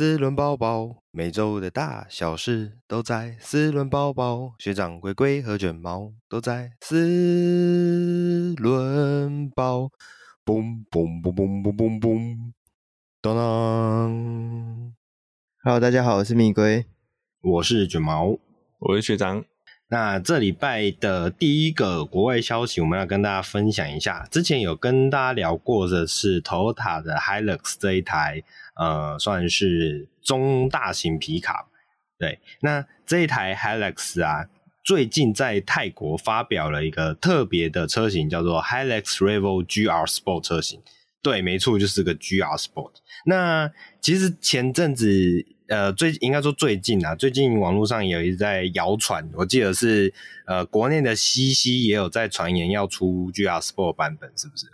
四轮包包，每周的大小事都在四轮包包。学长龟龟和卷毛都在四轮宝。嘣嘣嘣嘣嘣嘣嘣，当当。Hello，大家好，我是蜜龟，我是卷毛，我是学长。那这礼拜的第一个国外消息，我们要跟大家分享一下。之前有跟大家聊过的是 Toyota 的 Hilux 这一台，呃，算是中大型皮卡。对，那这一台 Helix 啊，最近在泰国发表了一个特别的车型，叫做 Helix Revo GR Sport 车型。对，没错，就是个 GR Sport。那其实前阵子。呃，最应该说最近啊，最近网络上也有一直在谣传，我记得是呃，国内的 CC 也有在传言要出 GR Sport 版本，是不是？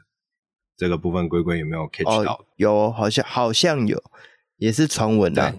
这个部分龟龟有没有 catch 到？哦，有，好像好像有，也是传闻啊。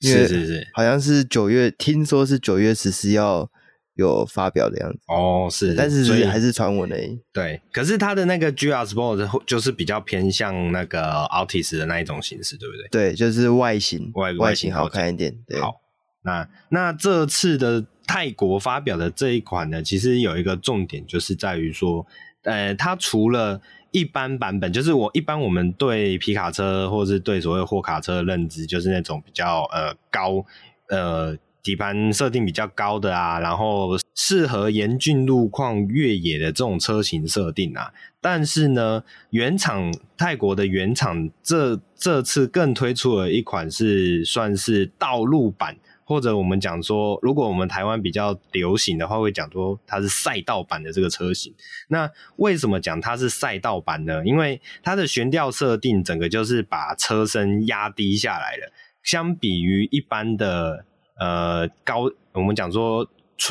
是是是，好像是九月，听说是九月十四要。有发表的样子哦，是，但是所以还是传闻而已。对，可是它的那个 GR Sport 就是比较偏向那个 Altis 的那一种形式，对不对？对，就是外形外外形好看一点。对，好，那那这次的泰国发表的这一款呢，其实有一个重点，就是在于说，呃，它除了一般版本，就是我一般我们对皮卡车或是对所谓货卡车的认知，就是那种比较呃高呃。底盘设定比较高的啊，然后适合严峻路况越野的这种车型设定啊，但是呢，原厂泰国的原厂这这次更推出了一款是算是道路版，或者我们讲说，如果我们台湾比较流行的话，会讲说它是赛道版的这个车型。那为什么讲它是赛道版呢？因为它的悬吊设定整个就是把车身压低下来了，相比于一般的。呃，高我们讲说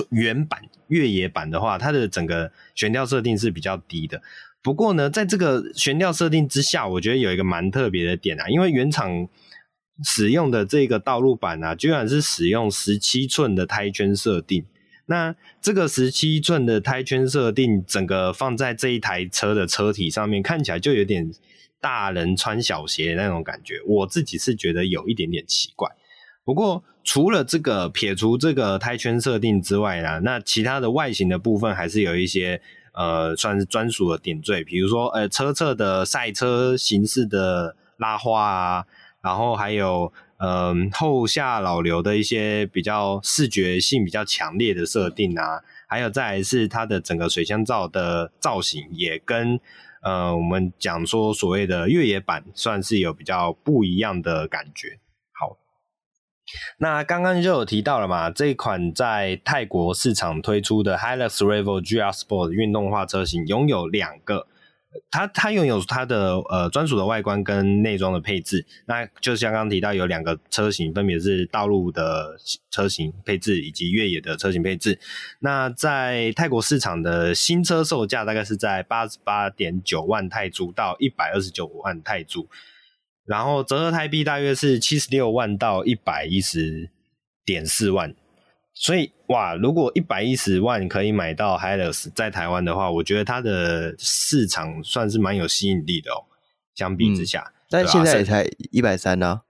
原版越野版的话，它的整个悬吊设定是比较低的。不过呢，在这个悬吊设定之下，我觉得有一个蛮特别的点啊，因为原厂使用的这个道路版啊，居然是使用十七寸的胎圈设定。那这个十七寸的胎圈设定，整个放在这一台车的车体上面，看起来就有点大人穿小鞋那种感觉。我自己是觉得有一点点奇怪。不过，除了这个撇除这个胎圈设定之外呢，那其他的外形的部分还是有一些呃，算是专属的点缀，比如说呃，车侧的赛车形式的拉花啊，然后还有嗯后下老流的一些比较视觉性比较强烈的设定啊，还有再来是它的整个水箱罩的造型也跟呃我们讲说所谓的越野版算是有比较不一样的感觉。好那刚刚就有提到了嘛，这一款在泰国市场推出的 Hilux Revo GR Sport 运动化车型，拥有两个，它它拥有它的呃专属的外观跟内装的配置。那就像刚刚提到，有两个车型，分别是道路的车型配置以及越野的车型配置。那在泰国市场的新车售价大概是在八十八点九万泰铢到一百二十九万泰铢。然后折合台币大约是七十六万到一百一十点四万，所以哇，如果一百一十万可以买到 Hilux 在台湾的话，我觉得它的市场算是蛮有吸引力的哦。相比之下，嗯、但现在也才一百三呢。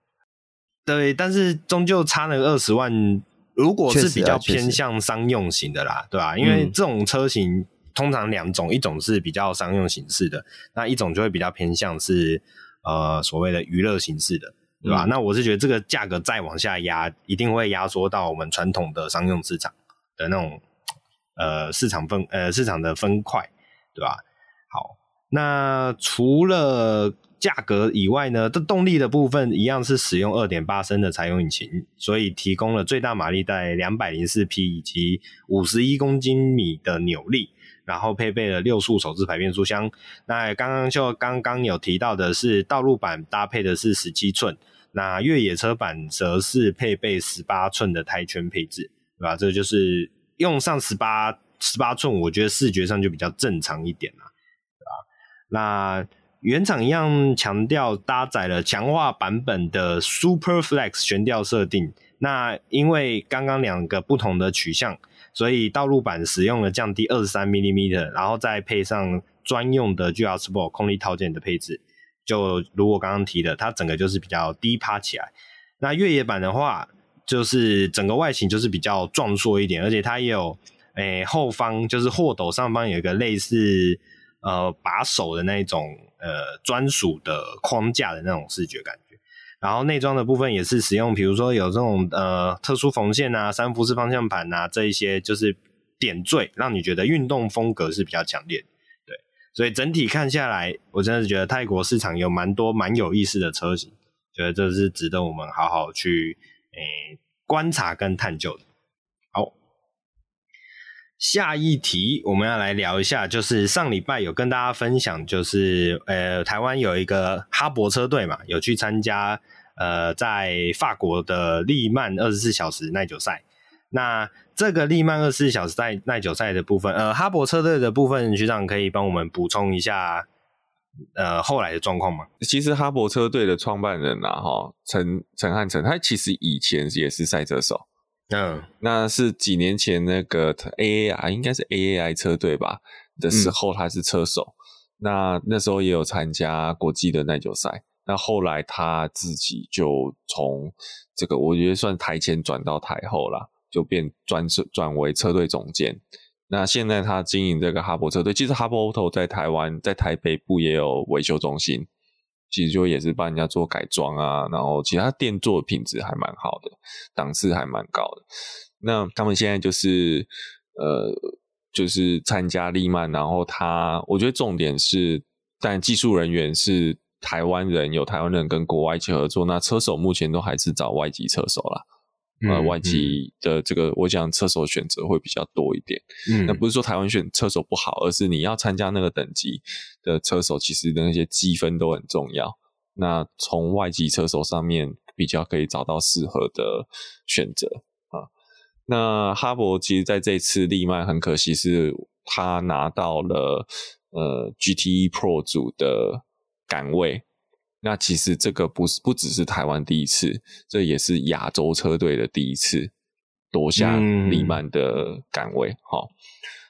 对，但是终究差了二十万。如果是比较偏向商用型的啦，对吧、啊？因为这种车型通常两种，一种是比较商用形式的，那一种就会比较偏向是。呃，所谓的娱乐形式的，对吧？嗯、那我是觉得这个价格再往下压，一定会压缩到我们传统的商用市场的那种呃市场分呃市场的分块，对吧？好，那除了价格以外呢，这动力的部分一样是使用二点八升的柴油引擎，所以提供了最大马力在两百零四匹以及五十一公斤米的扭力。然后配备了六速手自排变速箱。那刚刚就刚刚有提到的是，道路版搭配的是十七寸，那越野车版则是配备十八寸的胎圈配置，对吧？这就是用上十八十八寸，我觉得视觉上就比较正常一点啦，对吧？那原厂一样强调搭载了强化版本的 Super Flex 悬吊设定。那因为刚刚两个不同的取向。所以道路版使用了降低二十三 mm，然后再配上专用的 GR Sport 空力套件的配置，就如我刚刚提的，它整个就是比较低趴起来。那越野版的话，就是整个外形就是比较壮硕一点，而且它也有诶、后方就是货斗上方有一个类似呃把手的那种呃专属的框架的那种视觉感。然后内装的部分也是使用，比如说有这种呃特殊缝线啊、三幅式方向盘啊这一些，就是点缀，让你觉得运动风格是比较强烈。对，所以整体看下来，我真的是觉得泰国市场有蛮多蛮有意思的车型，觉得这是值得我们好好去诶观察跟探究的。下一题我们要来聊一下，就是上礼拜有跟大家分享，就是呃台湾有一个哈博车队嘛，有去参加。呃，在法国的利曼二十四小时耐久赛，那这个利曼二十四小时耐耐久赛的部分，呃，哈博车队的部分，学长可以帮我们补充一下，呃，后来的状况吗？其实哈博车队的创办人啊，哈，陈陈汉成，他其实以前也是赛车手，嗯，那是几年前那个 AAI 应该是 AAI 车队吧的时候，他是车手，嗯、那那时候也有参加国际的耐久赛。那后来他自己就从这个，我觉得算台前转到台后啦，就变转转为车队总监。那现在他经营这个哈博车队，其实哈博 Auto 在台湾在台北部也有维修中心，其实就也是帮人家做改装啊，然后其他店做品质还蛮好的，档次还蛮高的。那他们现在就是呃，就是参加利曼，然后他我觉得重点是，但技术人员是。台湾人有台湾人跟国外一起合作，那车手目前都还是找外籍车手啦。嗯、呃，外籍的这个，我讲车手选择会比较多一点。嗯，那不是说台湾选车手不好，而是你要参加那个等级的车手，其实的那些积分都很重要。那从外籍车手上面比较可以找到适合的选择啊。那哈勃其实在这次利曼很可惜是他拿到了呃 GTE Pro 组的。岗位，那其实这个不是不只是台湾第一次，这也是亚洲车队的第一次夺下利曼的杆位。好、嗯，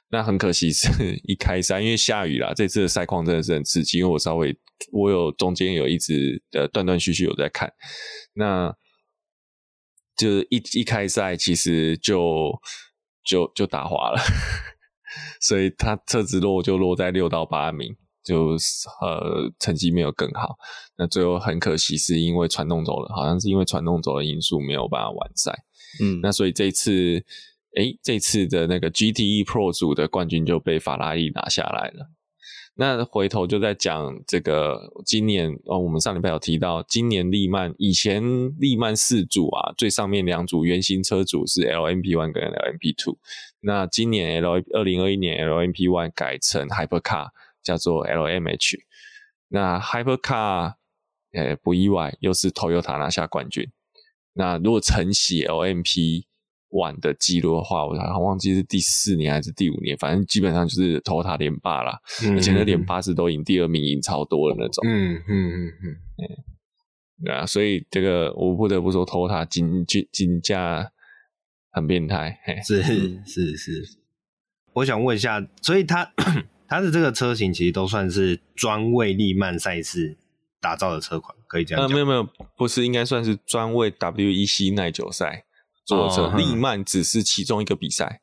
那很可惜是一开赛因为下雨啦，这次的赛况真的是很刺激。因为我稍微我有中间有一直呃断断续续有在看，那就是一一开赛其实就就就打滑了，所以他车子落就落在六到八名。就呃成绩没有更好，那最后很可惜是因为传动轴了，好像是因为传动轴的因素没有办法完赛，嗯，那所以这次诶、欸、这次的那个 GTE Pro 组的冠军就被法拉利拿下来了。那回头就在讲这个今年哦，我们上礼拜有提到，今年利曼以前利曼四组啊，最上面两组原型车组是 LMP One 跟 LMP Two，那今年 L 二零二一年 LMP One 改成 Hypercar。叫做 LMH，那 Hypercar，呃，不意外，又是 Toyota 拿下冠军。那如果承袭 LMP One 的记录的话，我好像忘记是第四年还是第五年，反正基本上就是 Toyota 连霸啦。而且那连霸是都赢第二名，赢超多的那种。嗯嗯嗯嗯，对啊，所以这个我不得不说，Toyota 金金金价很变态。是是是，我想问一下，所以他。它的这个车型其实都算是专为利曼赛事打造的车款，可以这样讲。呃，没有没有，不是，应该算是专为 WEC 耐久赛做的车。哦、利曼只是其中一个比赛。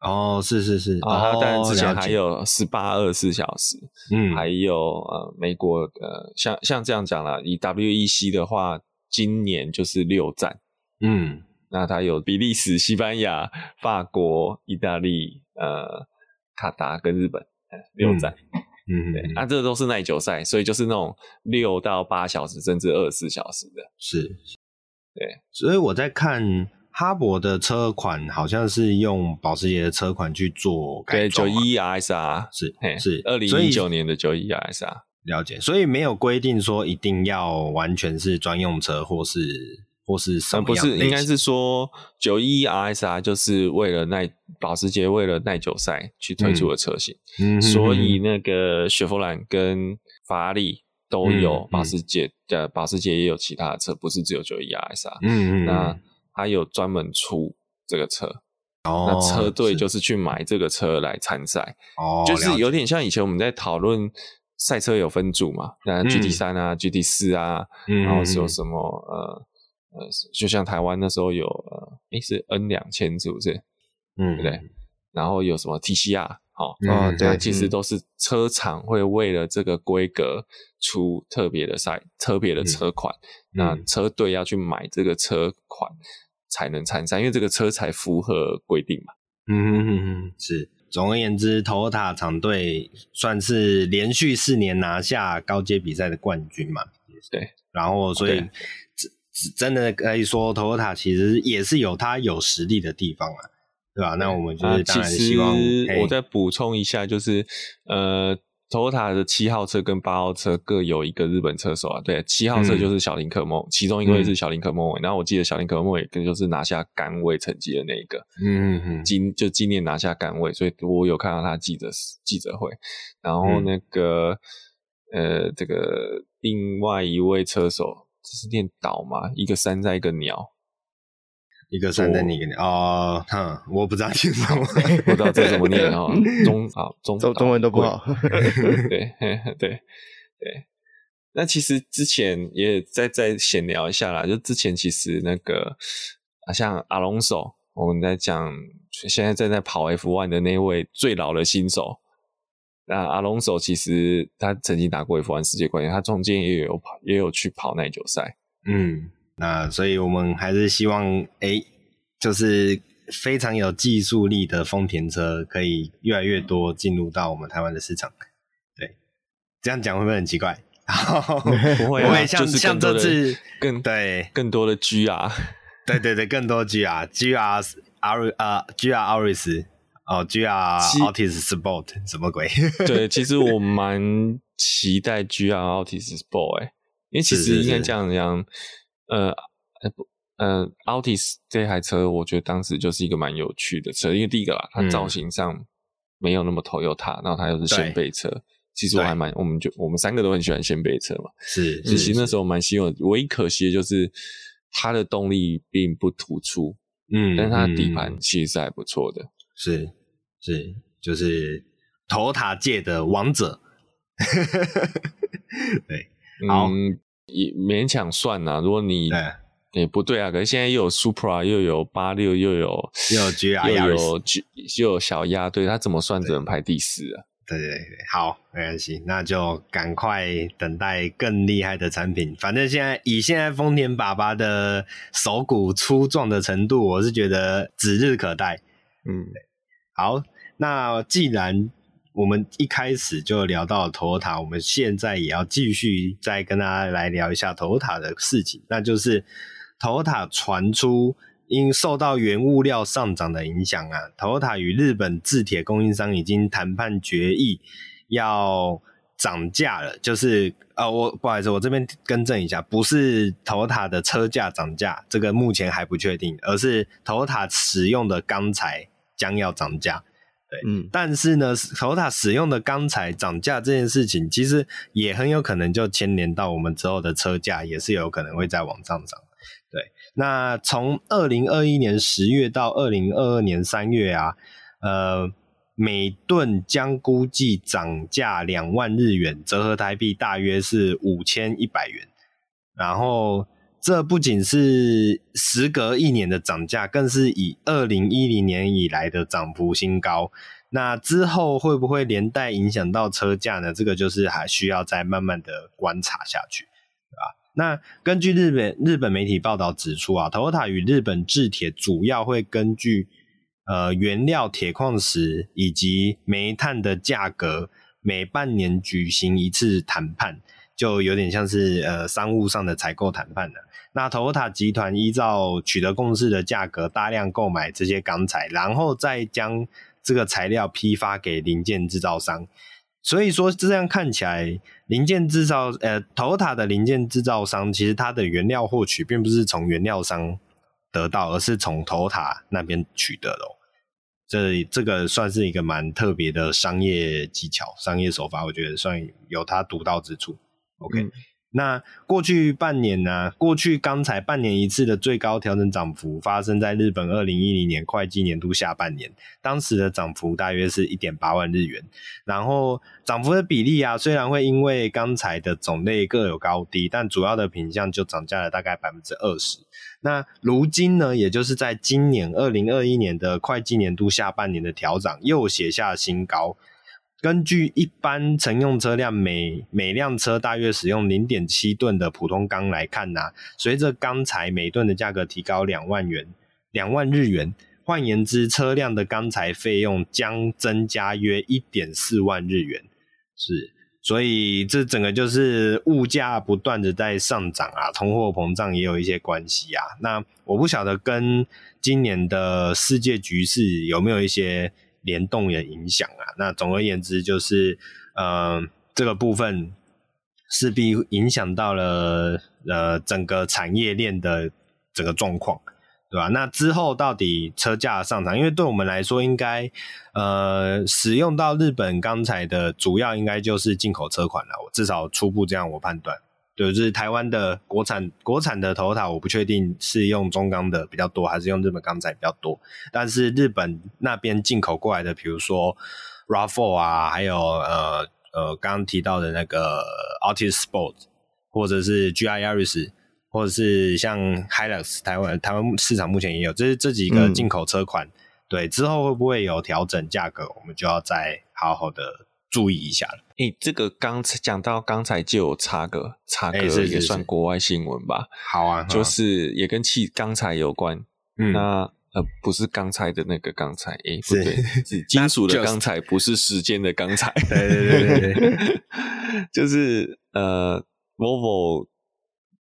哦，是是是。啊，当然之前还有十八二十四小时，嗯，还有呃美国呃像像这样讲了，以 WEC 的话，今年就是六站，嗯，那它有比利时、西班牙、法国、意大利、呃卡达跟日本。六站，嗯，对，那、啊、这都是耐久赛，所以就是那种六到八小时，甚至二十四小时的，是，对，所以我在看哈勃的车款，好像是用保时捷的车款去做改装，对，九一 RSR 是，是二零一九年的九一 RSR，了解，所以没有规定说一定要完全是专用车，或是。或是什么样？不是，应该是说九一 RSR 就是为了耐保时捷为了耐久赛去推出的车型，嗯，所以那个雪佛兰跟法拉利都有保时捷的，保时捷也有其他的车，不是只有九一 RSR，嗯嗯，那它有专门出这个车，哦，那车队就是去买这个车来参赛，哦，就是有点像以前我们在讨论赛车有分组嘛，那 GT 三啊，GT 四啊，然后是有什么呃。呃，就像台湾那时候有呃，诶是 N 两千是不是？嗯，对不对？然后有什么 TCR 好，嗯，对，其实都是车厂会为了这个规格出特别的赛、特别的车款，嗯、那车队要去买这个车款才能参赛，因为这个车才符合规定嘛。嗯哼哼哼，是。总而言之，Toyota 厂队算是连续四年拿下高阶比赛的冠军嘛。对，然后所以。真的可以说，Toyota 其实也是有它有实力的地方啊，对吧？那我们就是当然希望。我再补充一下，就是呃，Toyota 的七号车跟八号车各有一个日本车手啊。对，七号车就是小林可梦，嗯、其中一位是小林可梦。然后我记得小林可梦也跟就是拿下杆位成绩的那一个，嗯嗯，今就今年拿下杆位，所以我有看到他记者记者会。然后那个、嗯、呃，这个另外一位车手。这是念岛吗？一个山在一个鸟，一个山在一个鸟哦，哼，我不知道念什么，不知道这怎么念哦。中啊，中中中文都不好。对对对对。那其实之前也再再闲聊一下啦，就之前其实那个啊，像阿隆索，我们在讲现在正在跑 F1 的那位最老的新手。那阿隆索其实他曾经打过 F1 世界冠军，他中间也有跑，也有去跑耐久赛。嗯，那所以我们还是希望，哎、欸，就是非常有技术力的丰田车可以越来越多进入到我们台湾的市场。对，这样讲会不会很奇怪？不会、啊，像就是像这次更对更多的 GR，对对对，更多 GR，GR 阿瑞啊，GR 奥瑞斯。哦，GR Altis Sport 什么鬼？对，其实我蛮期待 GR Altis Sport 哎、欸，因为其实应该这样讲，呃，呃不，呃，Altis 这台车，我觉得当时就是一个蛮有趣的车，因为第一个啦，它造型上没有那么 Toyota，然后它又是掀背车，其实我还蛮，我们就我们三个都很喜欢掀背车嘛，是，其实那时候蛮希望，唯一可惜的就是它的动力并不突出，嗯，但是它的底盘其实是还不错的。是是，就是 Toyota 界的王者，对，好，嗯、也勉强算啊。如果你也、欸、不对啊，可是现在又有 Supra，又有八六，又有又有 GR，又有 G，又有小鸭，对，他怎么算只能排第四啊？对对对，好，没关系，那就赶快等待更厉害的产品。反正现在以现在丰田爸爸的手骨粗壮的程度，我是觉得指日可待。嗯，好，那既然我们一开始就聊到了 Toyota，我们现在也要继续再跟大家来聊一下 Toyota 的事情，那就是 Toyota 传出因受到原物料上涨的影响啊，Toyota 与日本制铁供应商已经谈判决议要涨价了，就是呃，我不好意思，我这边更正一下，不是 Toyota 的车价涨价，这个目前还不确定，而是 Toyota 使用的钢材。将要涨价，对，嗯，但是呢，Toyota 使用的钢材涨价这件事情，其实也很有可能就牵连到我们之后的车价，也是有可能会再往上涨。对，那从二零二一年十月到二零二二年三月啊，呃，每吨将估计涨价两万日元，折合台币大约是五千一百元，然后。这不仅是时隔一年的涨价，更是以二零一零年以来的涨幅新高。那之后会不会连带影响到车价呢？这个就是还需要再慢慢的观察下去，对吧？那根据日本日本媒体报道指出啊，Toyota 与日本制铁主要会根据呃原料铁矿石以及煤炭的价格，每半年举行一次谈判，就有点像是呃商务上的采购谈判的。那 Toyota 集团依照取得共识的价格，大量购买这些钢材，然后再将这个材料批发给零件制造商。所以说，这样看起来，零件制造呃，Toyota 的零件制造商其实它的原料获取并不是从原料商得到，而是从 Toyota 那边取得的。这这个算是一个蛮特别的商业技巧、商业手法，我觉得算有它独到之处。OK。那过去半年呢、过去刚才半年一次的最高调整涨幅发生在日本二零一零年会计年度下半年，当时的涨幅大约是一点八万日元。然后涨幅的比例啊，虽然会因为钢材的种类各有高低，但主要的品项就涨价了大概百分之二十。那如今呢，也就是在今年二零二一年的会计年度下半年的调涨又写下新高。根据一般乘用车辆每每辆车大约使用零点七吨的普通钢来看呐、啊，随着钢材每吨的价格提高两万元，两万日元，换言之，车辆的钢材费用将增加约一点四万日元。是，所以这整个就是物价不断的在上涨啊，通货膨胀也有一些关系啊。那我不晓得跟今年的世界局势有没有一些。联动的影响啊，那总而言之就是，呃，这个部分势必影响到了呃整个产业链的整个状况，对吧？那之后到底车价上涨，因为对我们来说，应该呃使用到日本钢材的主要应该就是进口车款了，我至少初步这样我判断。对，就是台湾的国产国产的 Toyota，我不确定是用中钢的比较多，还是用日本钢材比较多。但是日本那边进口过来的，比如说 RAV4 啊，还有呃呃刚刚提到的那个 Altis Sport，或者是 GR Yaris，或者是像 Hilux，台湾台湾市场目前也有，这是这几个进口车款。嗯、对，之后会不会有调整价格，我们就要再好好的。注意一下了。诶、欸，这个刚讲到刚才就有插个插个也算国外新闻吧。好啊，就是也跟气钢材有关。嗯，那呃不是钢材的那个钢材，诶、欸，不对，是金属的钢材，不是时间的钢材。对对对对，就是呃，Volvo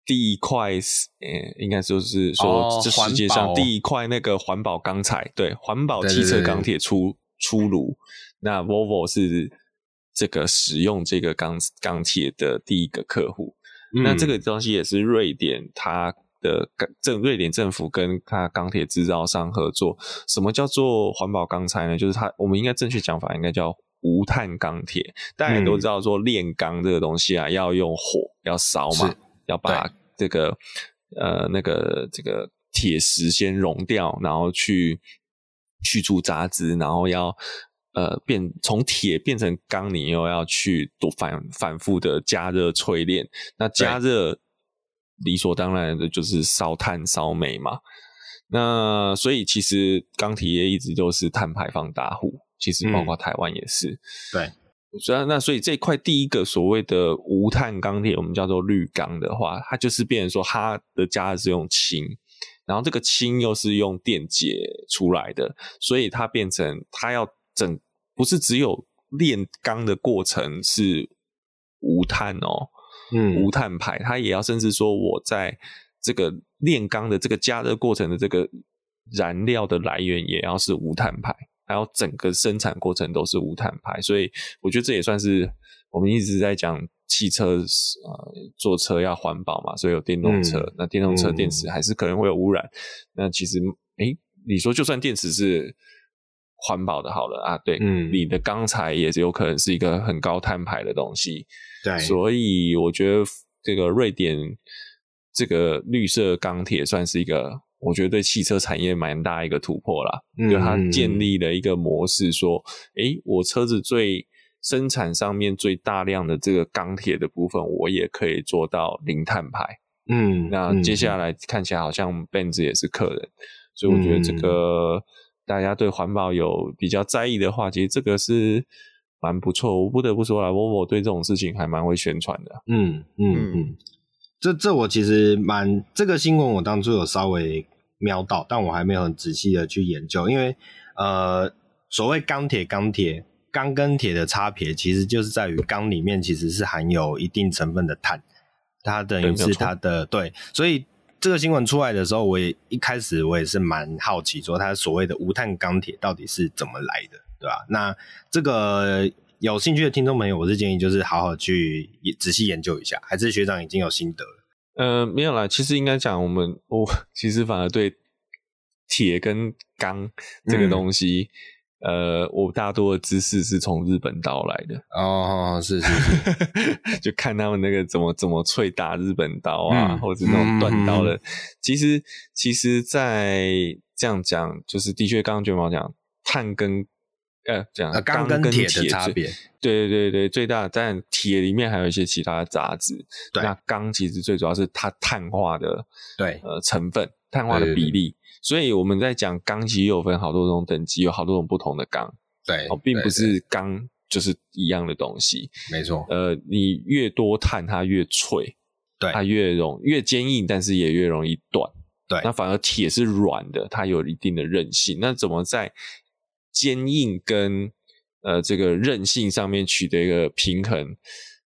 第一块，诶、欸，应该就是说这世界上第一块那个环保钢材，对，环保汽车钢铁出出炉。那 Volvo 是。这个使用这个钢钢铁的第一个客户，嗯，那这个东西也是瑞典它的政瑞典政府跟它钢铁制造商合作。什么叫做环保钢材呢？就是它我们应该正确讲法应该叫无碳钢铁。大家都知道说炼钢这个东西啊，要用火要烧嘛，要把这个呃那个这个铁石先熔掉，然后去去除杂质，然后要。呃，变从铁变成钢，你又要去多反反复的加热淬炼。那加热理所当然的就是烧炭烧煤嘛。那所以其实钢铁业一直都是碳排放大户，其实包括台湾也是。嗯、对，所以那所以这块第一个所谓的无碳钢铁，我们叫做绿钢的话，它就是变成说它的加热是用氢，然后这个氢又是用电解出来的，所以它变成它要整。不是只有炼钢的过程是无碳哦，嗯，无碳排，它也要甚至说我在这个炼钢的这个加热过程的这个燃料的来源也要是无碳排，还有整个生产过程都是无碳排，所以我觉得这也算是我们一直在讲汽车呃坐车要环保嘛，所以有电动车，嗯、那电动车电池还是可能会有污染，嗯、那其实诶你说就算电池是。环保的好了啊，对，嗯，你的钢材也是有可能是一个很高碳排的东西，对，所以我觉得这个瑞典这个绿色钢铁算是一个，我觉得对汽车产业蛮大一个突破啦，嗯，就它建立了一个模式，说，诶，我车子最生产上面最大量的这个钢铁的部分，我也可以做到零碳排，嗯，那接下来看起来好像 Benz 也是客人，所以我觉得这个。大家对环保有比较在意的话，其实这个是蛮不错。我不得不说啦，Volvo 对这种事情还蛮会宣传的。嗯嗯嗯，这这我其实蛮这个新闻，我当初有稍微瞄到，但我还没有很仔细的去研究，因为呃，所谓钢铁钢铁钢跟铁的差别，其实就是在于钢里面其实是含有一定成分的碳，它等于是它的对，所以。这个新闻出来的时候，我也一开始我也是蛮好奇，说它所谓的无碳钢铁到底是怎么来的，对吧？那这个有兴趣的听众朋友，我是建议就是好好去仔细研究一下，还是学长已经有心得了？呃，没有啦，其实应该讲我们，我其实反而对铁跟钢这个东西呃，我大多的知识是从日本刀来的哦，是是是，就看他们那个怎么怎么淬打日本刀啊，嗯、或者那种断刀的。嗯、其实，其实，在这样讲，就是的确，刚刚卷毛讲碳跟呃，讲钢跟铁的差别，对对对对，最大。但铁里面还有一些其他的杂质，那钢其实最主要是它碳化的，对呃成分，碳化的比例。所以我们在讲钢，其实有分好多种等级，有好多种不同的钢。对，哦，并不是钢就是一样的东西。没错。呃，你越多碳，它越脆，对，它越容越坚硬，但是也越容易断。对。那反而铁是软的，它有一定的韧性。那怎么在坚硬跟呃这个韧性上面取得一个平衡？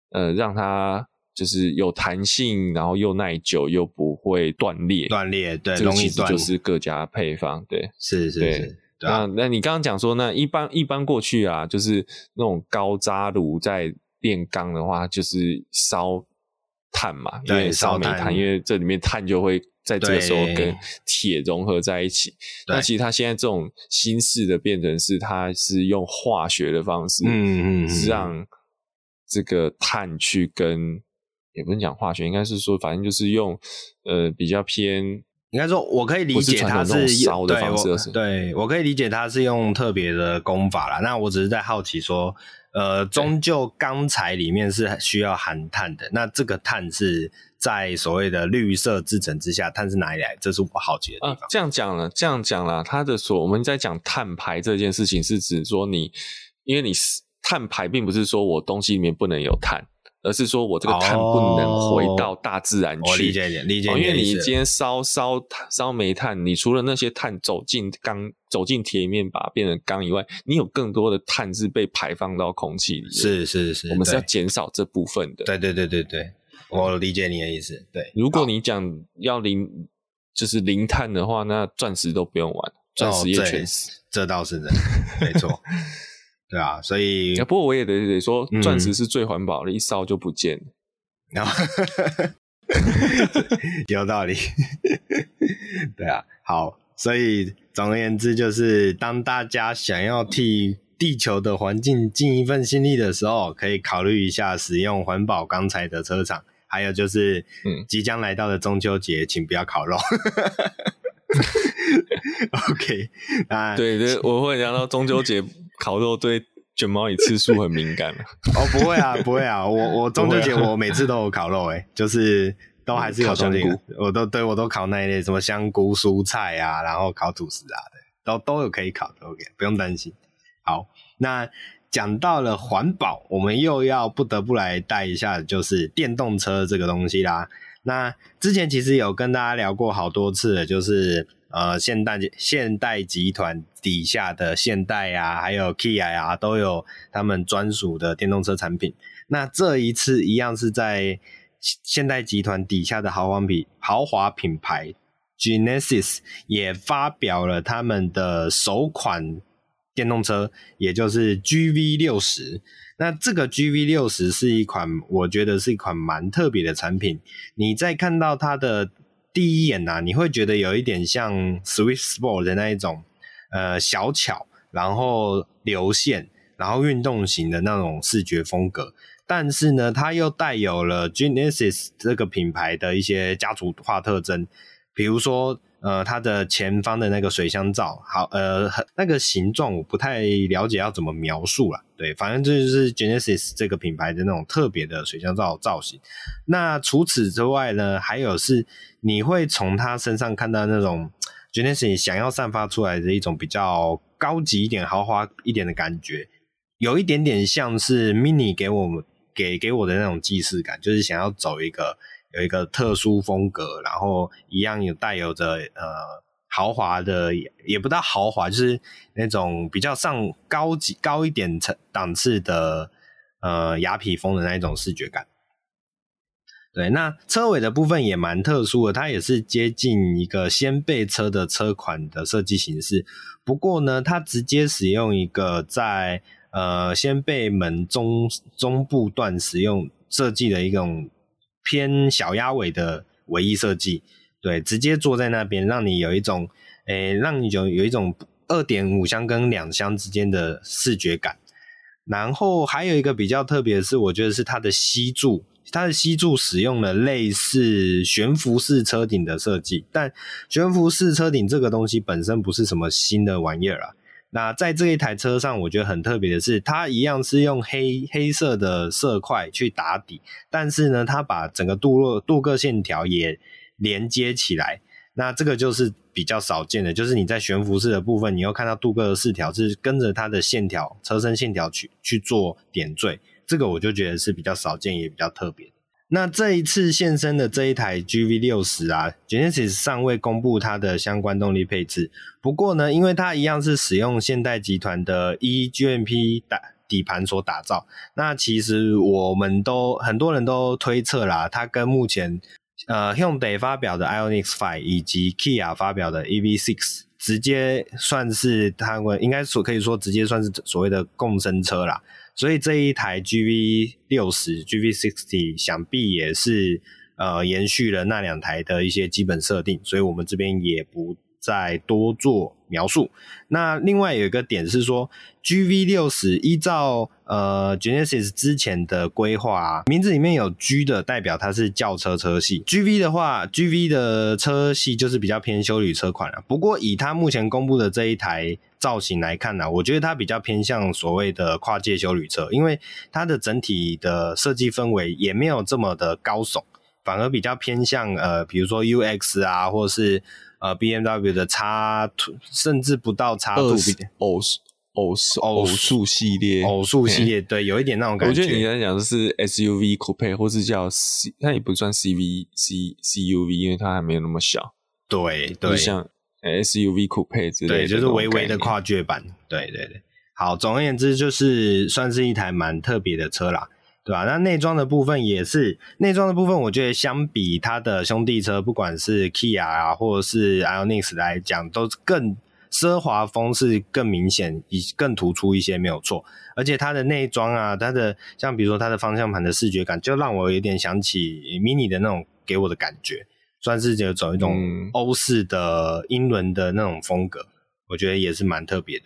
呃，让它。就是有弹性，然后又耐久，又不会断裂。断裂，对，这个其实就是各家配方，对，是是是。对啊、那那你刚刚讲说，那一般一般过去啊，就是那种高渣炉在炼钢的话，就是烧碳嘛，对，因为烧煤炭，因为这里面碳就会在这个时候跟铁融合在一起。那其实它现在这种新式的变成是，它是用化学的方式，嗯嗯，让这个碳去跟也不能讲化学，应该是说，反正就是用呃比较偏，应该说我可以理解它是烧的方式，对，我可以理解它是用特别的功法啦。那我只是在好奇说，呃，终究钢材里面是需要含碳的，那这个碳是在所谓的绿色制成之下，碳是哪里来？这是我好奇的地方。啊、这样讲了，这样讲了，它的所我们在讲碳排这件事情，是指说你，因为你碳排并不是说我东西里面不能有碳。而是说我这个碳不能回到大自然去，哦、理解一点，理解一点。因为你今天烧烧烧煤炭，你除了那些碳走进钢、走进铁里面把它变成钢以外，你有更多的碳是被排放到空气里。是是是，我们是要减少这部分的。对对对对对，我理解你的意思。对，如果你讲要零就是零碳的话，那钻石都不用玩，钻石也全死。哦、这倒是的，没错。对啊，所以不过我也得得说，钻石是最环保的，嗯、一烧就不见了。然后有道理。对啊，好，所以总而言之，就是当大家想要替地球的环境尽一份心力的时候，可以考虑一下使用环保钢材的车厂。还有就是，嗯，即将来到的中秋节，请不要烤肉。OK，啊，对对，我会讲到中秋节。烤肉对卷毛蚁次数很敏感哦，不会啊，不会啊，我我中秋节我每次都有烤肉，诶 就是都还是有烤香菇，我都对我都烤那一类什么香菇、蔬菜啊，然后烤吐司啊，的，都都有可以烤的，OK，不用担心。好，那讲到了环保，我们又要不得不来带一下，就是电动车这个东西啦。那之前其实有跟大家聊过好多次了，就是。呃，现代现代集团底下的现代啊，还有 Kia 啊，都有他们专属的电动车产品。那这一次一样是在现代集团底下的豪华品豪华品牌 Genesis 也发表了他们的首款电动车，也就是 GV 六十。那这个 GV 六十是一款，我觉得是一款蛮特别的产品。你在看到它的。第一眼呐、啊，你会觉得有一点像 Swiss Sport 的那一种，呃，小巧，然后流线，然后运动型的那种视觉风格。但是呢，它又带有了 Genesis 这个品牌的一些家族化特征，比如说。呃，它的前方的那个水箱罩，好，呃，那个形状我不太了解要怎么描述啦。对，反正这就是 Genesis 这个品牌的那种特别的水箱罩造型。那除此之外呢，还有是你会从它身上看到那种 Genesis 想要散发出来的一种比较高级一点、豪华一点的感觉，有一点点像是 Mini 给我们给给我的那种既视感，就是想要走一个。有一个特殊风格，然后一样有带有着呃豪华的，也不到豪华，就是那种比较上高级高一点层档次的呃雅痞风的那一种视觉感。对，那车尾的部分也蛮特殊的，它也是接近一个掀背车的车款的设计形式。不过呢，它直接使用一个在呃掀背门中中部段使用设计的一种。偏小鸭尾的尾翼设计，对，直接坐在那边，让你有一种，诶、让你有有一种二点五箱跟两箱之间的视觉感。然后还有一个比较特别的是，我觉得是它的吸柱，它的吸柱使用了类似悬浮式车顶的设计，但悬浮式车顶这个东西本身不是什么新的玩意儿啊。那在这一台车上，我觉得很特别的是，它一样是用黑黑色的色块去打底，但是呢，它把整个镀铬镀铬线条也连接起来。那这个就是比较少见的，就是你在悬浮式的部分，你又看到镀铬的饰条是跟着它的线条、车身线条去去做点缀，这个我就觉得是比较少见，也比较特别。那这一次现身的这一台 GV60 啊，Genesis 尚未公布它的相关动力配置，不过呢，因为它一样是使用现代集团的 eGMP 打底盘所打造，那其实我们都很多人都推测啦，它跟目前呃，Hyundai 发表的 Ioniq 5以及 Kia 发表的 EV6，直接算是他们应该所可以说直接算是所谓的共生车啦。所以这一台 GV 六十、GV sixty 想必也是呃延续了那两台的一些基本设定，所以我们这边也不再多做描述。那另外有一个点是说，GV60 依照呃 Genesis 之前的规划，名字里面有 G 的代表它是轿车车系，GV 的话，GV 的车系就是比较偏休旅车款了。不过以它目前公布的这一台造型来看呢、我觉得它比较偏向所谓的跨界休旅车，因为它的整体的设计氛围也没有这么的高耸，反而比较偏向呃，比如说 UX 啊，或是。呃，BMW 的 X2，甚至不到 X2，偶偶偶数系列，偶数系列，对，有一点那种感觉。我觉得你刚才讲的是 SUV Coupe，或是叫 C，它也不算 CV C CUV，因为它还没有那么小。对对，就像 SUV Coupe 之类的，对，就是微微的跨界版。对对对，好，总而言之，就是算是一台蛮特别的车啦。对吧？那内装的部分也是内装的部分，我觉得相比它的兄弟车，不管是 Kia 啊，或者是 Ioniq 来讲，都更奢华风是更明显，以更突出一些，没有错。而且它的内装啊，它的像比如说它的方向盘的视觉感，就让我有点想起 Mini 的那种给我的感觉，算是就走一种欧式的英伦的那种风格，我觉得也是蛮特别的，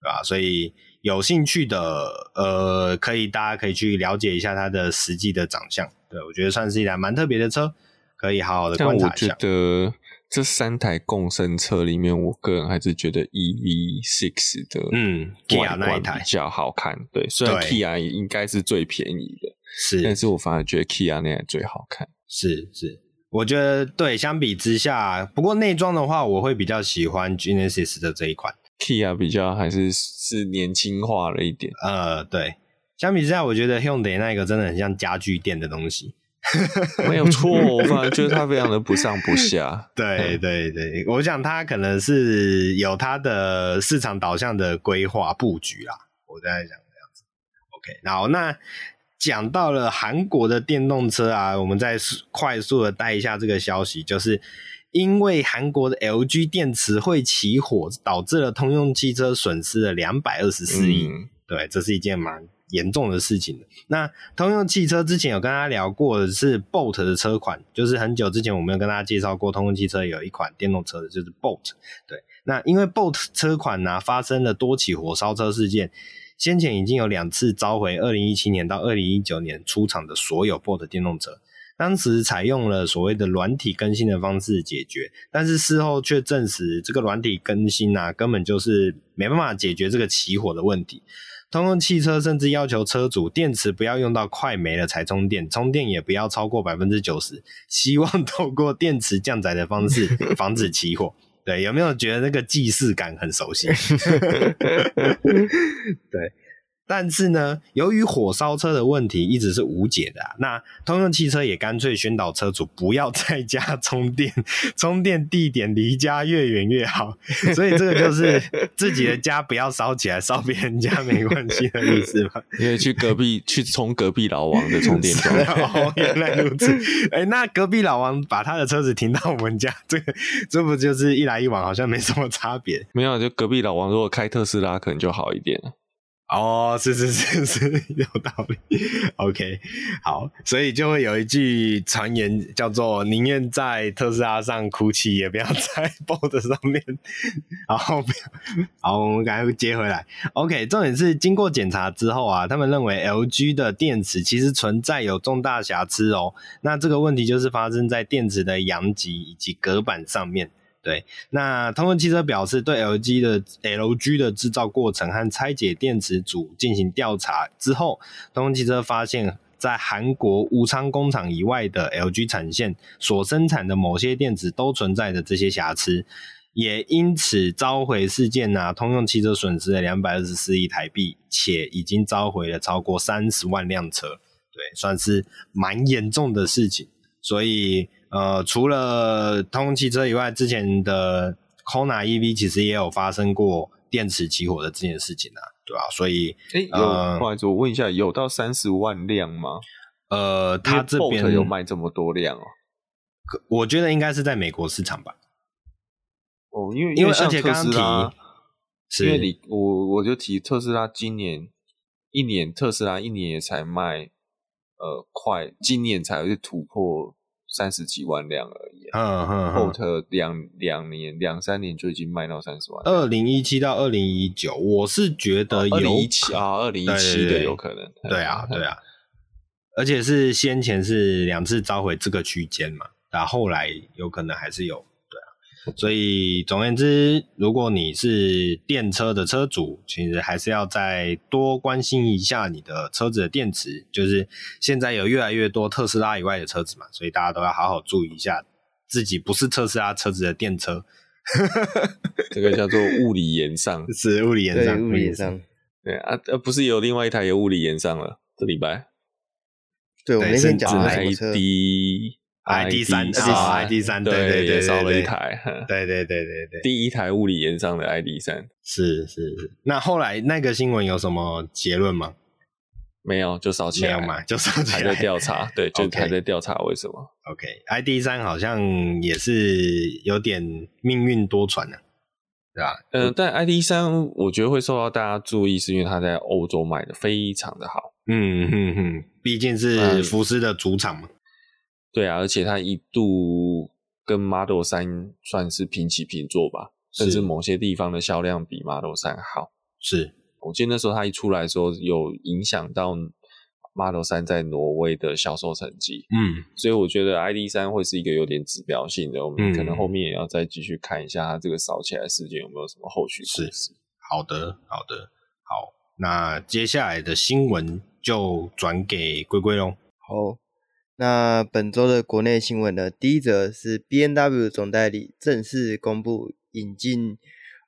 对吧？所以。有兴趣的，呃，可以大家可以去了解一下它的实际的长相。对，我觉得算是一台蛮特别的车，可以好好的观察一下。我觉得这三台共生车里面，我个人还是觉得 EV6 的嗯，Kia 那一台比较好看。对，虽然 Kia 也应该是最便宜的，是，但是我反而觉得 Kia 那台最好看。是是，我觉得对，相比之下，不过内装的话，我会比较喜欢 Genesis 的这一款。Kia 比较还是是年轻化了一点，呃，对，相比之下，我觉得 Hyundai 那个真的很像家具店的东西，没有错，我反而觉得它非常的不上不下。对对对，我想它可能是有它的市场导向的规划布局啦，我在想这样子。OK，然后那讲到了韩国的电动车啊，我们再快速的带一下这个消息，就是。因为韩国的 LG 电池会起火，导致了通用汽车损失了两百二十四亿。嗯、对，这是一件蛮严重的事情。那通用汽车之前有跟大家聊过的是 Bolt 的车款，就是很久之前我们有跟大家介绍过，通用汽车有一款电动车的，就是 Bolt。对，那因为 Bolt 车款呢、啊、发生了多起火烧车事件，先前已经有两次召回二零一七年到二零一九年出厂的所有 Bolt 电动车。当时采用了所谓的软体更新的方式解决，但是事后却证实这个软体更新啊，根本就是没办法解决这个起火的问题。通用汽车甚至要求车主电池不要用到快没了才充电，充电也不要超过百分之九十，希望透过电池降载的方式 防止起火。对，有没有觉得那个既视感很熟悉？对。但是呢，由于火烧车的问题一直是无解的啊，那通用汽车也干脆宣导车主不要在家充电，充电地点离家越远越好。所以这个就是自己的家不要烧起来，烧别人家没关系的意思嘛。因为去隔壁去充隔壁老王的充电桩。哦，原来如此。哎、欸，那隔壁老王把他的车子停到我们家，这个这不就是一来一往，好像没什么差别？没有，就隔壁老王如果开特斯拉，可能就好一点了。哦，是是是 是，有道理。OK，好，所以就会有一句传言叫做“宁愿在特斯拉上哭泣，也不要在 Bolt 上面”。然后，好，我们赶快接回来。OK，重点是经过检查之后啊，他们认为 LG 的电池其实存在有重大瑕疵哦。那这个问题就是发生在电池的阳极以及隔板上面。对，那通用汽车表示，对 LG 的 LG 的制造过程和拆解电池组进行调查之后，通用汽车发现，在韩国武昌工厂以外的 LG 产线所生产的某些电池都存在着这些瑕疵，也因此召回事件啊，通用汽车损失了两百二十四亿台币，且已经召回了超过三十万辆车，对，算是蛮严重的事情，所以。呃，除了通用汽车以外，之前的 Kona EV 其实也有发生过电池起火的这件事情啊，对吧、啊？所以，哎、欸，呃，不好意思，我问一下，有到三十万辆吗？呃，他这边有卖这么多辆哦？我觉得应该是在美国市场吧。哦，因为因为像特斯拉，是因为你我我就提特斯拉今年一年，特斯拉一年也才卖呃快，今年才会突破。三十几万辆而已，嗯哼，后特两两年两三年就已经卖到三十万。二零一七到二零一九，我是觉得有二零一七啊，二零一七的有可能，对啊对啊，而且是先前是两次召回这个区间嘛，然后后来有可能还是有。所以，总而言之，如果你是电车的车主，其实还是要再多关心一下你的车子的电池。就是现在有越来越多特斯拉以外的车子嘛，所以大家都要好好注意一下自己不是特斯拉车子的电车。这个叫做物理延上，是物理延上，物理延上。对啊，呃，不是有另外一台有物理延上了，这礼拜。对，我们那天讲的什么车？ID 三啊，ID 三，对对对，少了一台，对对对对对，第一台物理炎上的 ID 三，是是是。那后来那个新闻有什么结论吗？没有，就烧起来，没有嘛，就烧起来，还在调查，对，就还在调查为什么。OK，ID 三好像也是有点命运多舛呢，对吧？呃，但 ID 三我觉得会受到大家注意，是因为它在欧洲卖的非常的好。嗯哼哼，毕竟是福斯的主场嘛。对啊，而且它一度跟 Model 三算是平起平坐吧，甚至某些地方的销量比 Model 三好。是，我记得那时候它一出来的时候，有影响到 Model 三在挪威的销售成绩。嗯，所以我觉得 ID 三会是一个有点指标性的，我们可能后面也要再继续看一下它这个烧起来的事件有没有什么后续事。是，好的，好的，好，那接下来的新闻就转给龟龟喽。好。那本周的国内新闻呢，第一则是 BMW 总代理正式公布引进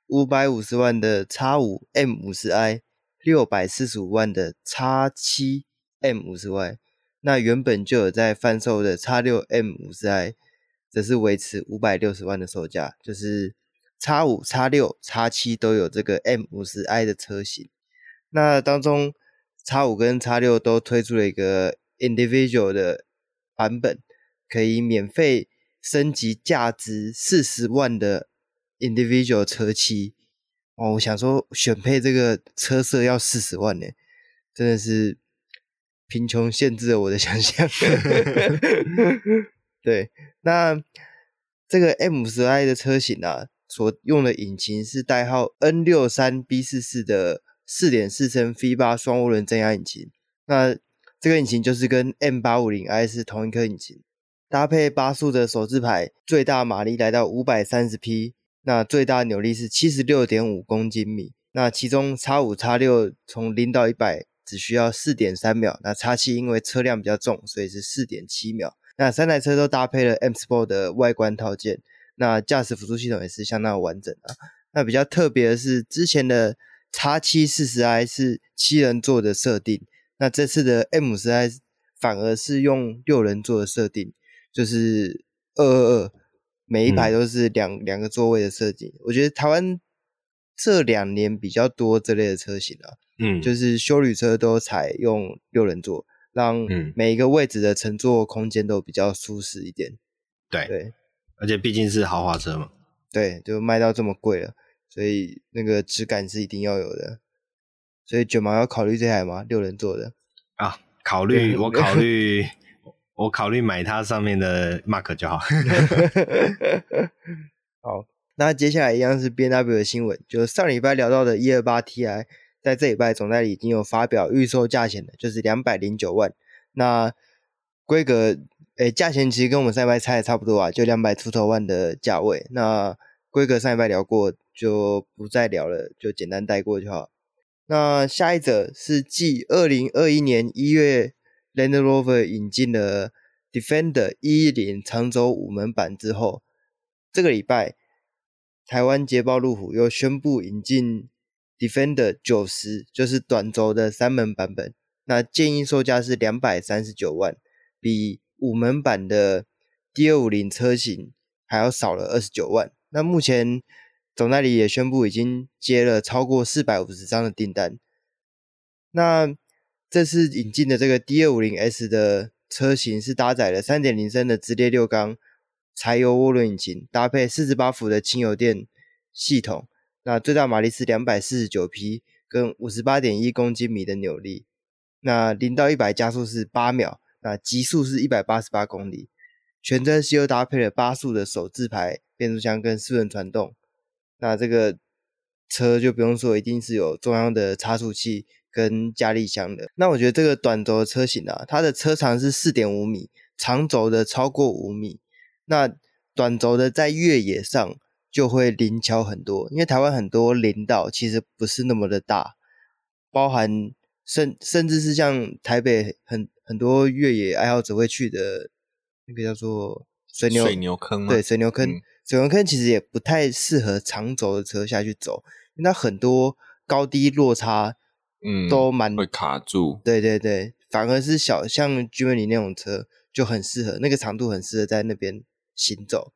五百五十万的 X5 M50i，六百四十五万的 X7 M50i。那原本就有在贩售的 X6 M50i，则是维持五百六十万的售价，就是 X5、X6、X7 都有这个 M50i 的车型。那当中 X5 跟 X6 都推出了一个 Individual 的。版本可以免费升级价值四十万的 individual 车漆哦，我想说选配这个车色要四十万呢，真的是贫穷限制了我的想象。对，那这个 M 十 I 的车型啊，所用的引擎是代号 N 六三 B 四四的四点四升 V 八双涡轮增压引擎，那。这个引擎就是跟 M850i 是同一颗引擎，搭配八速的手自排，最大马力来到五百三十匹，那最大扭力是七十六点五公斤米。那其中 X5、X6 从零到一百只需要四点三秒，那 X7 因为车辆比较重，所以是四点七秒。那三台车都搭配了 M Sport 的外观套件，那驾驶辅助系统也是相当完整啊。那比较特别的是，之前的 X7 40i 是七人座的设定。那这次的 M50i 反而是用六人座的设定，就是二二二，每一排都是两两、嗯、个座位的设计。我觉得台湾这两年比较多这类的车型啊，嗯，就是修旅车都采用六人座，让每一个位置的乘坐空间都比较舒适一点。对对，而且毕竟是豪华车嘛，对，就卖到这么贵了，所以那个质感是一定要有的。所以卷毛要考虑这台吗？六人座的啊，考虑我考虑我考虑买它上面的 Mark 就好。好，那接下来一样是 B N W 的新闻，就上礼拜聊到的一二八 Ti，在这礼拜总代理已经有发表预售价钱了，就是两百零九万。那规格，诶，价钱其实跟我们上礼拜猜的差不多啊，就两百出头万的价位。那规格上礼拜聊过，就不再聊了，就简单带过就好。那下一则是继二零二一年一月 Land Rover 引进了 Defender 一一零长轴五门版之后，这个礼拜台湾捷豹路虎又宣布引进 Defender 九十，就是短轴的三门版本。那建议售价是两百三十九万，比五门版的 D 二五零车型还要少了二十九万。那目前。总代理也宣布已经接了超过四百五十张的订单。那这次引进的这个 D250S 的车型是搭载了三点零升的直列六缸柴油涡轮引擎，搭配四十八伏的轻油电系统。那最大马力是两百四十九匹，跟五十八点一公斤米的扭力。那零到一百加速是八秒，那极速是一百八十八公里。全车系又搭配了八速的手自排变速箱跟四轮传动。那这个车就不用说，一定是有中央的差速器跟加力箱的。那我觉得这个短轴的车型啊，它的车长是四点五米，长轴的超过五米。那短轴的在越野上就会灵巧很多，因为台湾很多林道其实不是那么的大，包含甚甚至是像台北很很多越野爱好者会去的那个叫做水牛水牛坑，对，水牛坑。嗯水牛坑其实也不太适合长轴的车下去走，因为它很多高低落差，嗯，都蛮会卡住。对对对，反而是小像 Germany 那种车就很适合，那个长度很适合在那边行走。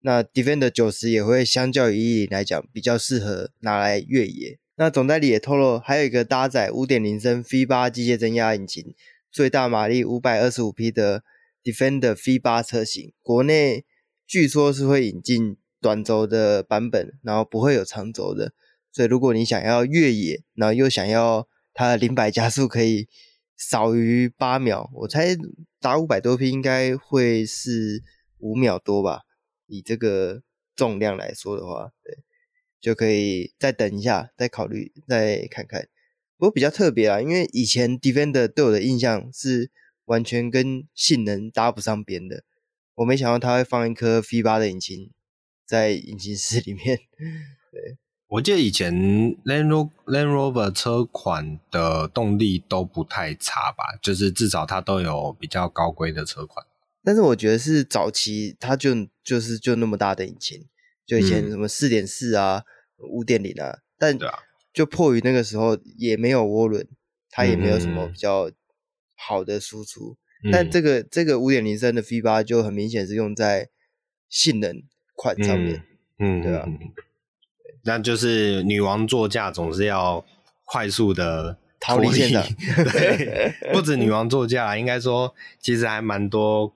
那 Defender 九十也会相较于一零来讲比较适合拿来越野。那总代理也透露，还有一个搭载五点零升 V 八机械增压引擎，最大马力五百二十五匹的 Defender V 八车型，国内。据说是会引进短轴的版本，然后不会有长轴的。所以如果你想要越野，然后又想要它的零百加速可以少于八秒，我猜打五百多匹应该会是五秒多吧。以这个重量来说的话，对，就可以再等一下，再考虑，再看看。不过比较特别啊，因为以前 Defender 对我的印象是完全跟性能搭不上边的。我没想到他会放一颗 V 八的引擎在引擎室里面。对，我记得以前 Land Rover Land Rover 车款的动力都不太差吧，就是至少它都有比较高规的车款。但是我觉得是早期它就就是就那么大的引擎，就以前什么四点四啊、五点零啊，但就迫于那个时候也没有涡轮，它也没有什么比较好的输出。但这个、嗯、这个五点零升的 V 八就很明显是用在性能款上面，嗯，对吧、啊？那就是女王座驾总是要快速的逃离现场，对，不止女王座驾，应该说其实还蛮多，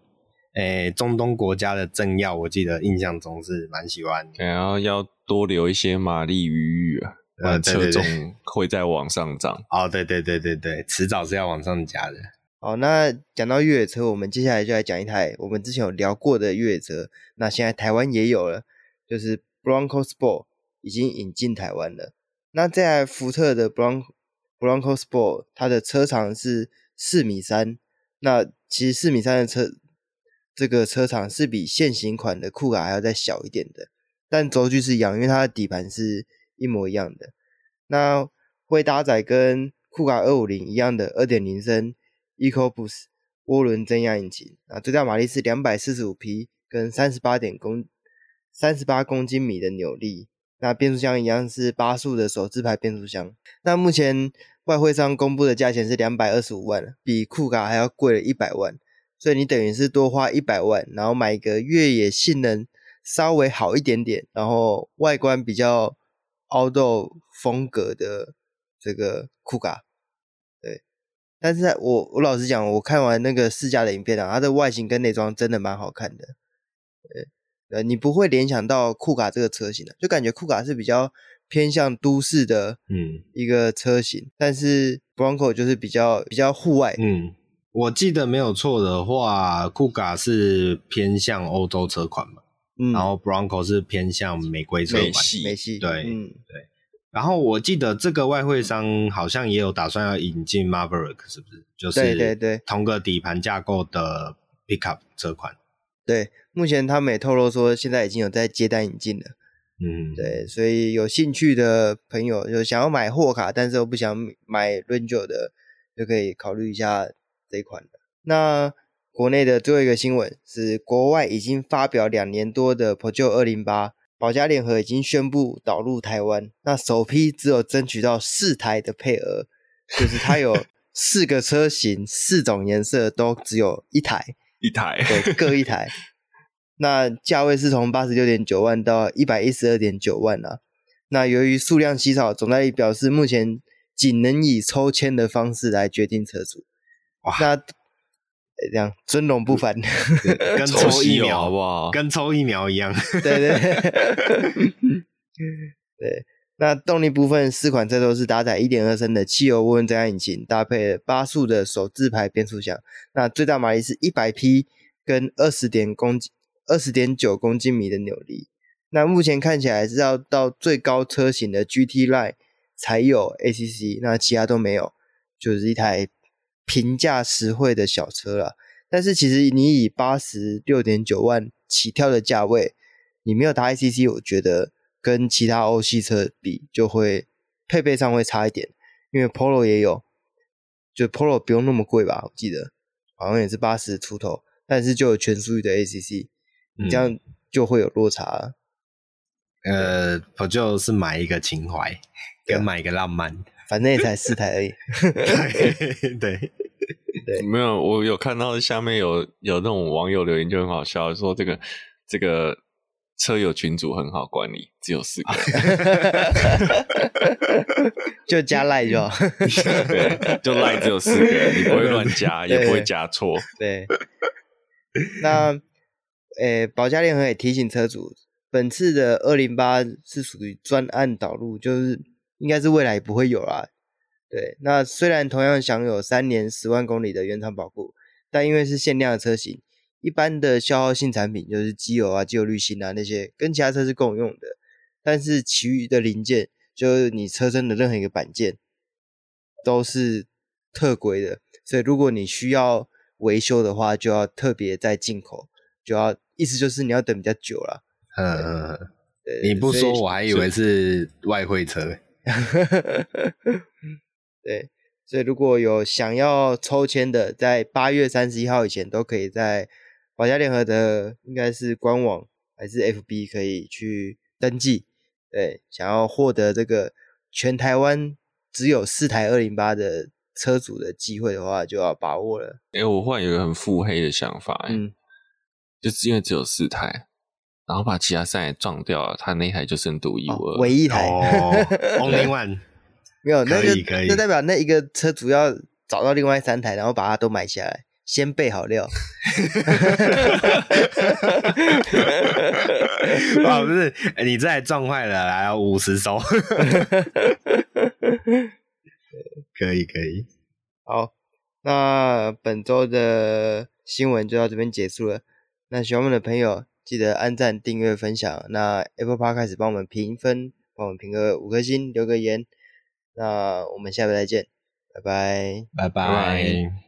诶、欸，中东国家的政要，我记得印象中是蛮喜欢，然后要多留一些马力余裕啊，呃，车重会再往上涨。哦，对对对对对，迟早是要往上加的。好，那讲到越野车，我们接下来就来讲一台我们之前有聊过的越野车。那现在台湾也有了，就是 Bronco Sport 已经引进台湾了。那这台福特的 Bron Bronco Sport，它的车长是四米三。那其实四米三的车，这个车长是比现行款的酷卡还要再小一点的，但轴距是一样，因为它的底盘是一模一样的。那会搭载跟酷卡二五零一样的二点零升。EcoBoost 涡轮增压引擎啊，最大马力是两百四十五匹，跟三十八点公三十八公斤米的扭力。那变速箱一样是八速的手自排变速箱。那目前外汇商公布的价钱是两百二十五万，比酷卡还要贵了一百万。所以你等于是多花一百万，然后买一个越野性能稍微好一点点，然后外观比较 outdoor 风格的这个酷卡。但是我我老实讲，我看完那个试驾的影片啊，它的外形跟内装真的蛮好看的。对呃，你不会联想到酷卡这个车型的，就感觉酷卡是比较偏向都市的，嗯，一个车型，嗯、但是 Bronco 就是比较比较户外。嗯，我记得没有错的话，酷卡是偏向欧洲车款嘛，嗯，然后 Bronco 是偏向美规车款，美系，美系，对，嗯，对。然后我记得这个外汇商好像也有打算要引进 Maverick，是不是？就是对对对，同个底盘架构的 Pickup 车款。对，目前他们也透露说，现在已经有在接单引进了。嗯，对，所以有兴趣的朋友，就想要买货卡，但是又不想买 Ranger 的，就可以考虑一下这一款。那国内的最后一个新闻是，国外已经发表两年多的 Peugeot 208，宝加联合已经宣布导入台湾。那首批只有争取到四台的配额，就是它有四个车型，四种颜色都只有一台。一台，对，各一台。那价位是从八十六点九万到一百一十二点九万啊。那由于数量稀少，总代理表示目前仅能以抽签的方式来决定车主。哇，那这样尊荣不凡，跟抽疫苗好不好？跟抽疫苗一样。对对对，对。那动力部分，四款车都是搭载一点二升的汽油涡轮增压引擎，搭配八速的手自排变速箱。那最大马力是一百匹，跟二十点公斤、二十点九公斤米的扭力。那目前看起来是要到最高车型的 GT Line 才有 ACC，那其他都没有，就是一台平价实惠的小车了。但是其实你以八十六点九万起跳的价位，你没有搭 ACC，我觉得。跟其他欧系车比，就会配备上会差一点，因为 Polo 也有，就 Polo 不用那么贵吧？我记得好像也是八十出头，但是就有全速域的 ACC，你这样就会有落差了。呃，我就是买一个情怀，跟买一个浪漫，反正也才四台而已。对对对，没有，我有看到下面有有那种网友留言就很好笑，说这个这个。车友群组很好管理，只有四个，就加赖就好，对，就赖只有四个，你不会乱加，也不会加错。对，那，诶、欸，宝加联合也提醒车主，本次的二零八是属于专案导入，就是应该是未来也不会有啦。对，那虽然同样享有三年十万公里的原厂保护，但因为是限量的车型。一般的消耗性产品就是机油啊、机油滤芯啊那些，跟其他车是共用的。但是其余的零件，就是你车身的任何一个板件，都是特规的。所以如果你需要维修的话，就要特别再进口，就要意思就是你要等比较久了。嗯嗯嗯，你不说我还以为是外汇车。对，所以如果有想要抽签的，在八月三十一号以前都可以在。宝加联合的应该是官网还是 FB 可以去登记？对，想要获得这个全台湾只有四台二零八的车主的机会的话，就要把握了。哎、欸，我忽然有个很腹黑的想法，嗯，就是因为只有四台，然后把其他三台撞掉了，他那台就剩独一无二，唯一一台，Only One，没有，那就可以，那代表那一个车主要找到另外三台，然后把它都买下来。先备好料，啊不是，你这台撞坏了，还要五十收，可以可以，好，那本周的新闻就到这边结束了。那喜欢我们的朋友记得按赞、订阅、分享。那 Apple Park 开始帮我们评分，帮我们评个五颗星，留个言。那我们下回再见，拜拜，拜拜。